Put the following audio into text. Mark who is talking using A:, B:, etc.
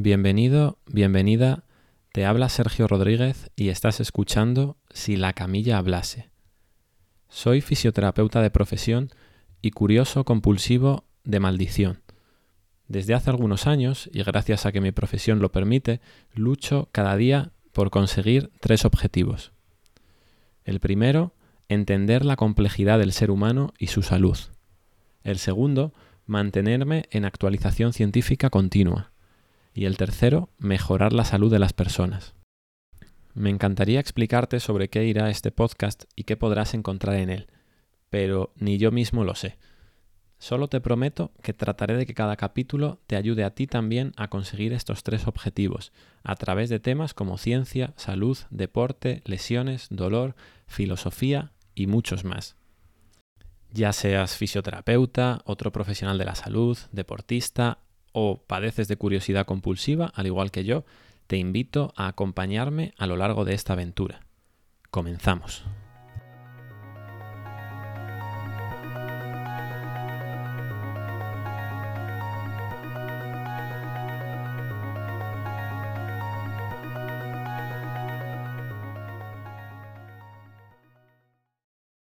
A: Bienvenido, bienvenida, te habla Sergio Rodríguez y estás escuchando Si la camilla hablase. Soy fisioterapeuta de profesión y curioso compulsivo de maldición. Desde hace algunos años, y gracias a que mi profesión lo permite, lucho cada día por conseguir tres objetivos. El primero, entender la complejidad del ser humano y su salud. El segundo, mantenerme en actualización científica continua y el tercero, mejorar la salud de las personas. Me encantaría explicarte sobre qué irá este podcast y qué podrás encontrar en él, pero ni yo mismo lo sé. Solo te prometo que trataré de que cada capítulo te ayude a ti también a conseguir estos tres objetivos, a través de temas como ciencia, salud, deporte, lesiones, dolor, filosofía y muchos más. Ya seas fisioterapeuta, otro profesional de la salud, deportista, o padeces de curiosidad compulsiva, al igual que yo, te invito a acompañarme a lo largo de esta aventura. Comenzamos.